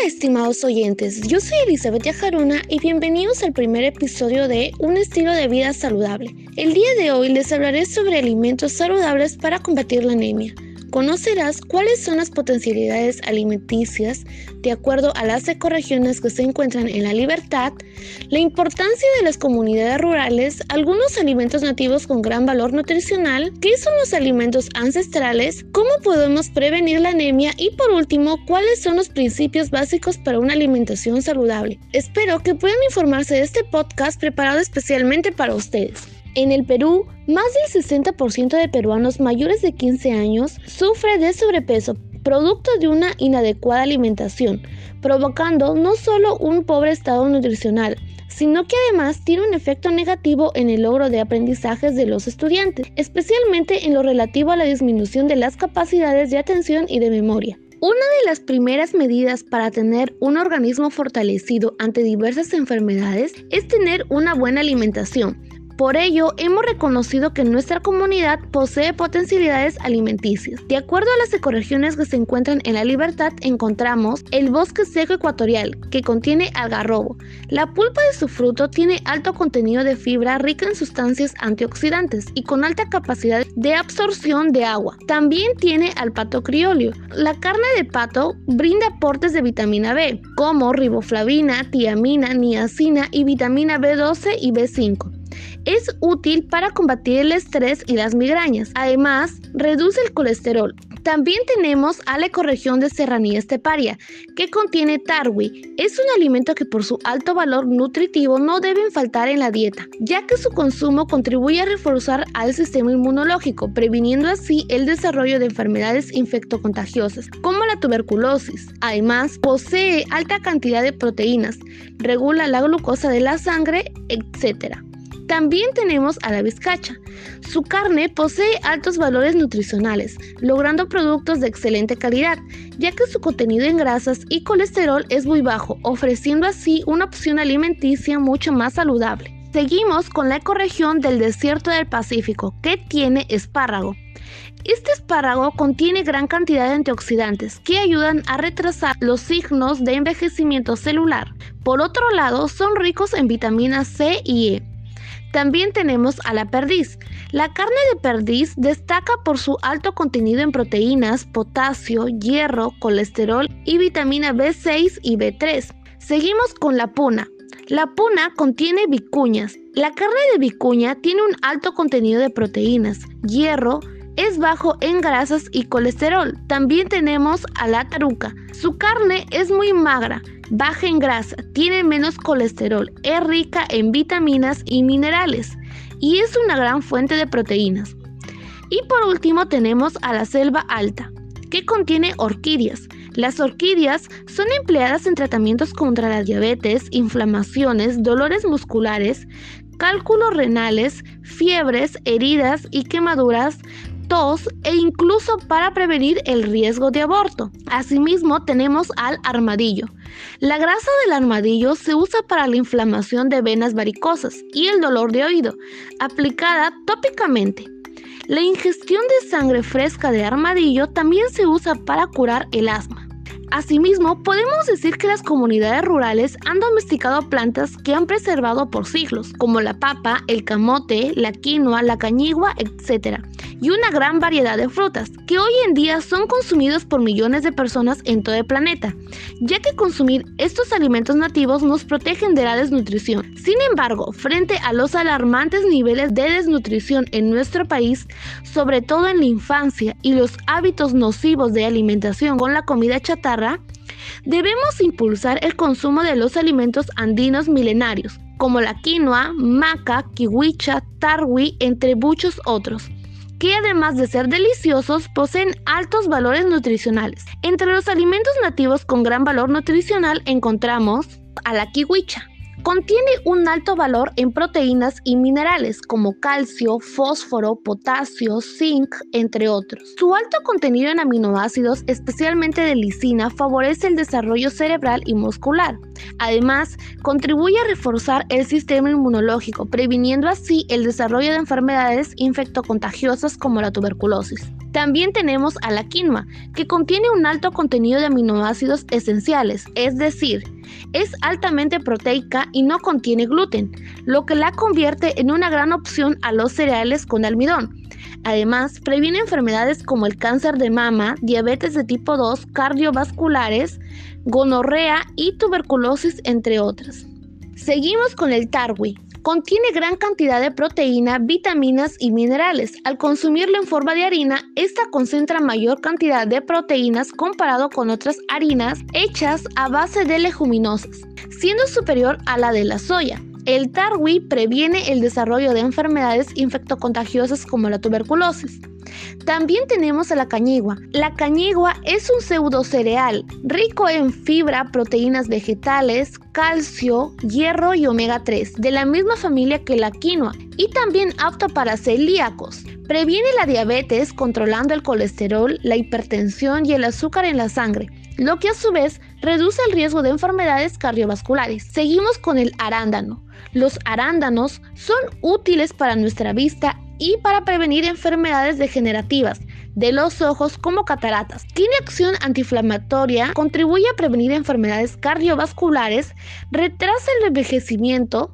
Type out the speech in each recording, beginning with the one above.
Hola estimados oyentes, yo soy Elizabeth Yajaruna y bienvenidos al primer episodio de Un estilo de vida saludable. El día de hoy les hablaré sobre alimentos saludables para combatir la anemia. Conocerás cuáles son las potencialidades alimenticias de acuerdo a las ecorregiones que se encuentran en la libertad, la importancia de las comunidades rurales, algunos alimentos nativos con gran valor nutricional, qué son los alimentos ancestrales, cómo podemos prevenir la anemia y por último, cuáles son los principios básicos para una alimentación saludable. Espero que puedan informarse de este podcast preparado especialmente para ustedes. En el Perú, más del 60% de peruanos mayores de 15 años sufre de sobrepeso producto de una inadecuada alimentación, provocando no solo un pobre estado nutricional, sino que además tiene un efecto negativo en el logro de aprendizajes de los estudiantes, especialmente en lo relativo a la disminución de las capacidades de atención y de memoria. Una de las primeras medidas para tener un organismo fortalecido ante diversas enfermedades es tener una buena alimentación, por ello, hemos reconocido que nuestra comunidad posee potencialidades alimenticias. De acuerdo a las ecorregiones que se encuentran en la libertad, encontramos el bosque seco ecuatorial, que contiene algarrobo. La pulpa de su fruto tiene alto contenido de fibra rica en sustancias antioxidantes y con alta capacidad de absorción de agua. También tiene al pato criolio. La carne de pato brinda aportes de vitamina B, como riboflavina, tiamina, niacina y vitamina B12 y B5. Es útil para combatir el estrés y las migrañas. Además, reduce el colesterol. También tenemos a la ecorregión de serranía esteparia, que contiene tarwi. Es un alimento que por su alto valor nutritivo no deben faltar en la dieta, ya que su consumo contribuye a reforzar al sistema inmunológico, previniendo así el desarrollo de enfermedades infectocontagiosas, como la tuberculosis. Además, posee alta cantidad de proteínas, regula la glucosa de la sangre, etc. También tenemos a la vizcacha. Su carne posee altos valores nutricionales, logrando productos de excelente calidad, ya que su contenido en grasas y colesterol es muy bajo, ofreciendo así una opción alimenticia mucho más saludable. Seguimos con la ecorregión del desierto del Pacífico, que tiene espárrago. Este espárrago contiene gran cantidad de antioxidantes que ayudan a retrasar los signos de envejecimiento celular. Por otro lado, son ricos en vitaminas C y E, también tenemos a la perdiz. La carne de perdiz destaca por su alto contenido en proteínas, potasio, hierro, colesterol y vitamina B6 y B3. Seguimos con la puna. La puna contiene vicuñas. La carne de vicuña tiene un alto contenido de proteínas, hierro, es bajo en grasas y colesterol. También tenemos a la taruca. Su carne es muy magra, baja en grasa, tiene menos colesterol, es rica en vitaminas y minerales y es una gran fuente de proteínas. Y por último tenemos a la selva alta, que contiene orquídeas. Las orquídeas son empleadas en tratamientos contra la diabetes, inflamaciones, dolores musculares, cálculos renales, fiebres, heridas y quemaduras, e incluso para prevenir el riesgo de aborto. Asimismo tenemos al armadillo. La grasa del armadillo se usa para la inflamación de venas varicosas y el dolor de oído, aplicada tópicamente. La ingestión de sangre fresca de armadillo también se usa para curar el asma. Asimismo, podemos decir que las comunidades rurales han domesticado plantas que han preservado por siglos, como la papa, el camote, la quinoa, la cañigua, etc y una gran variedad de frutas, que hoy en día son consumidos por millones de personas en todo el planeta, ya que consumir estos alimentos nativos nos protegen de la desnutrición. Sin embargo, frente a los alarmantes niveles de desnutrición en nuestro país, sobre todo en la infancia y los hábitos nocivos de alimentación con la comida chatarra, debemos impulsar el consumo de los alimentos andinos milenarios, como la quinoa, maca, kiwicha, tarwi, entre muchos otros que además de ser deliciosos poseen altos valores nutricionales. Entre los alimentos nativos con gran valor nutricional encontramos a la kiwicha, Contiene un alto valor en proteínas y minerales como calcio, fósforo, potasio, zinc, entre otros. Su alto contenido en aminoácidos, especialmente de lisina, favorece el desarrollo cerebral y muscular. Además, contribuye a reforzar el sistema inmunológico, previniendo así el desarrollo de enfermedades infectocontagiosas como la tuberculosis. También tenemos a la quinoa, que contiene un alto contenido de aminoácidos esenciales, es decir, es altamente proteica y no contiene gluten, lo que la convierte en una gran opción a los cereales con almidón. Además, previene enfermedades como el cáncer de mama, diabetes de tipo 2, cardiovasculares, gonorrea y tuberculosis, entre otras. Seguimos con el tarwi, Contiene gran cantidad de proteína, vitaminas y minerales. Al consumirlo en forma de harina, esta concentra mayor cantidad de proteínas comparado con otras harinas hechas a base de leguminosas, siendo superior a la de la soya. El tarwi previene el desarrollo de enfermedades infectocontagiosas como la tuberculosis. También tenemos a la cañigua. La cañigua es un pseudo cereal rico en fibra, proteínas vegetales, calcio, hierro y omega 3, de la misma familia que la quinoa, y también apto para celíacos. Previene la diabetes controlando el colesterol, la hipertensión y el azúcar en la sangre lo que a su vez reduce el riesgo de enfermedades cardiovasculares. Seguimos con el arándano. Los arándanos son útiles para nuestra vista y para prevenir enfermedades degenerativas de los ojos como cataratas. Tiene acción antiinflamatoria, contribuye a prevenir enfermedades cardiovasculares, retrasa el envejecimiento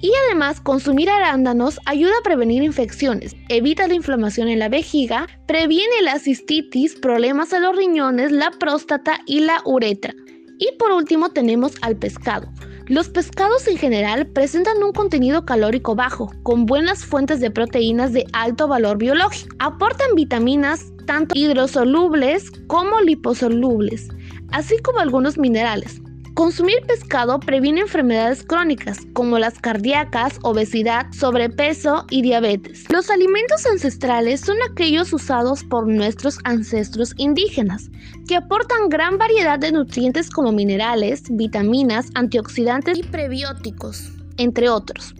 y además consumir arándanos ayuda a prevenir infecciones, evita la inflamación en la vejiga, previene la cistitis, problemas a los riñones, la próstata y la uretra. Y por último tenemos al pescado. Los pescados en general presentan un contenido calórico bajo, con buenas fuentes de proteínas de alto valor biológico. Aportan vitaminas tanto hidrosolubles como liposolubles, así como algunos minerales. Consumir pescado previene enfermedades crónicas como las cardíacas, obesidad, sobrepeso y diabetes. Los alimentos ancestrales son aquellos usados por nuestros ancestros indígenas, que aportan gran variedad de nutrientes como minerales, vitaminas, antioxidantes y prebióticos, entre otros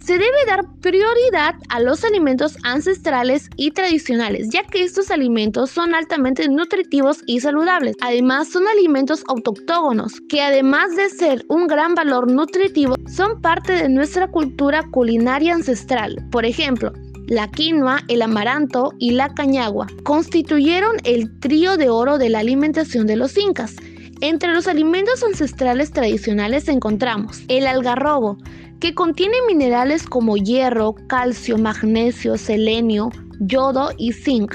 se debe dar prioridad a los alimentos ancestrales y tradicionales, ya que estos alimentos son altamente nutritivos y saludables. Además, son alimentos autóctonos, que además de ser un gran valor nutritivo, son parte de nuestra cultura culinaria ancestral. Por ejemplo, la quinoa, el amaranto y la cañagua constituyeron el trío de oro de la alimentación de los incas. Entre los alimentos ancestrales tradicionales encontramos el algarrobo, que contiene minerales como hierro, calcio, magnesio, selenio, yodo y zinc,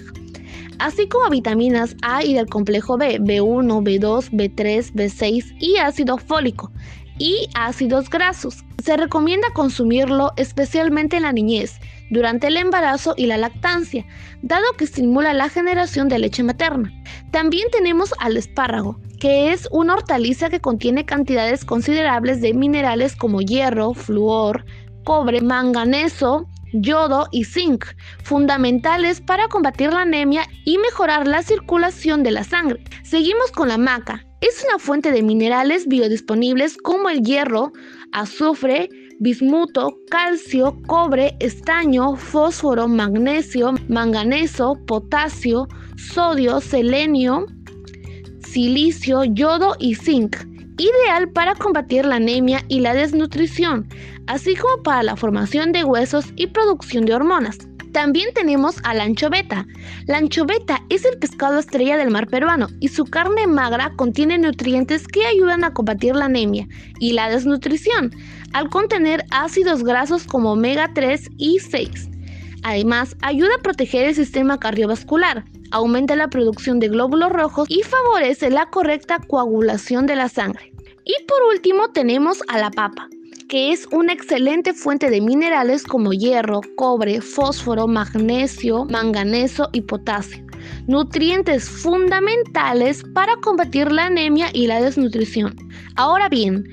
así como vitaminas A y del complejo B, B1, B2, B3, B6 y ácido fólico y ácidos grasos. Se recomienda consumirlo especialmente en la niñez, durante el embarazo y la lactancia, dado que estimula la generación de leche materna. También tenemos al espárrago, que es una hortaliza que contiene cantidades considerables de minerales como hierro, flúor, cobre, manganeso, yodo y zinc, fundamentales para combatir la anemia y mejorar la circulación de la sangre. Seguimos con la maca. Es una fuente de minerales biodisponibles como el hierro, azufre, bismuto, calcio, cobre, estaño, fósforo, magnesio, manganeso, potasio, sodio, selenio, silicio, yodo y zinc, ideal para combatir la anemia y la desnutrición, así como para la formación de huesos y producción de hormonas. También tenemos a la anchoveta. La anchoveta es el pescado estrella del mar peruano y su carne magra contiene nutrientes que ayudan a combatir la anemia y la desnutrición, al contener ácidos grasos como omega 3 y 6. Además, ayuda a proteger el sistema cardiovascular, aumenta la producción de glóbulos rojos y favorece la correcta coagulación de la sangre. Y por último tenemos a la papa, que es una excelente fuente de minerales como hierro, cobre, fósforo, magnesio, manganeso y potasio, nutrientes fundamentales para combatir la anemia y la desnutrición. Ahora bien,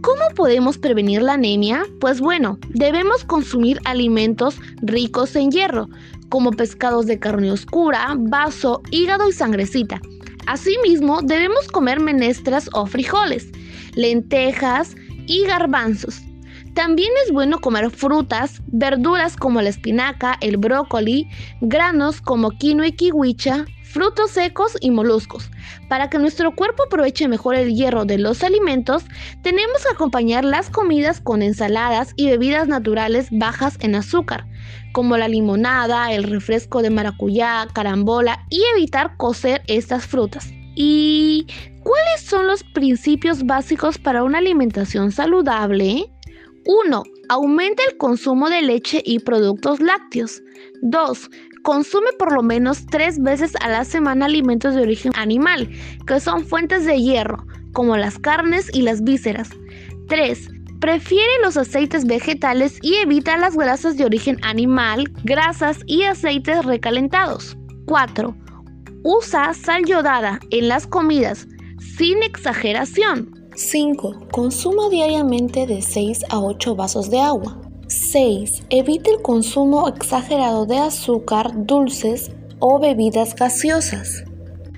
¿Cómo podemos prevenir la anemia? Pues bueno, debemos consumir alimentos ricos en hierro, como pescados de carne oscura, vaso, hígado y sangrecita. Asimismo, debemos comer menestras o frijoles, lentejas, y garbanzos. También es bueno comer frutas, verduras como la espinaca, el brócoli, granos como quinoa y kiwicha, frutos secos y moluscos. Para que nuestro cuerpo aproveche mejor el hierro de los alimentos, tenemos que acompañar las comidas con ensaladas y bebidas naturales bajas en azúcar, como la limonada, el refresco de maracuyá, carambola y evitar cocer estas frutas. ¿Y cuáles son los principios básicos para una alimentación saludable? 1. Aumenta el consumo de leche y productos lácteos. 2. Consume por lo menos tres veces a la semana alimentos de origen animal, que son fuentes de hierro, como las carnes y las vísceras. 3. Prefiere los aceites vegetales y evita las grasas de origen animal, grasas y aceites recalentados. 4. Usa sal yodada en las comidas, sin exageración. 5. Consuma diariamente de 6 a 8 vasos de agua. 6. Evite el consumo exagerado de azúcar, dulces o bebidas gaseosas.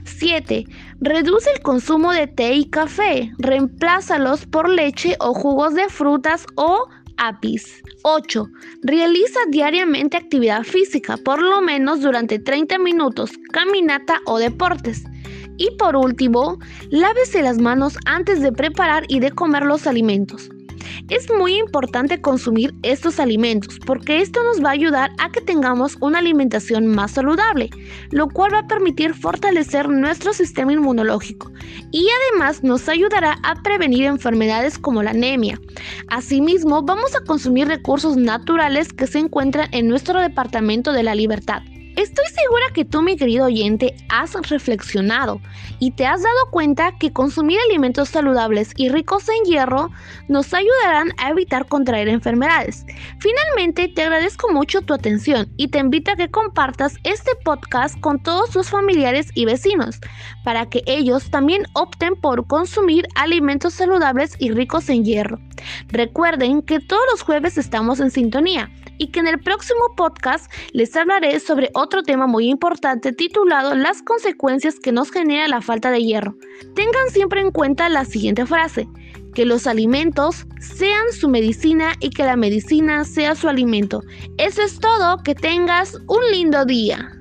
7. Reduce el consumo de té y café. Reemplázalos por leche o jugos de frutas o apis. 8. Realiza diariamente actividad física, por lo menos durante 30 minutos, caminata o deportes. Y por último, lávese las manos antes de preparar y de comer los alimentos. Es muy importante consumir estos alimentos porque esto nos va a ayudar a que tengamos una alimentación más saludable, lo cual va a permitir fortalecer nuestro sistema inmunológico y además nos ayudará a prevenir enfermedades como la anemia. Asimismo, vamos a consumir recursos naturales que se encuentran en nuestro departamento de la libertad. Estoy segura que tú, mi querido oyente, has reflexionado y te has dado cuenta que consumir alimentos saludables y ricos en hierro nos ayudarán a evitar contraer enfermedades. Finalmente, te agradezco mucho tu atención y te invito a que compartas este podcast con todos tus familiares y vecinos para que ellos también opten por consumir alimentos saludables y ricos en hierro. Recuerden que todos los jueves estamos en sintonía y que en el próximo podcast les hablaré sobre otro tema muy importante titulado Las consecuencias que nos genera la falta de hierro. Tengan siempre en cuenta la siguiente frase, que los alimentos sean su medicina y que la medicina sea su alimento. Eso es todo, que tengas un lindo día.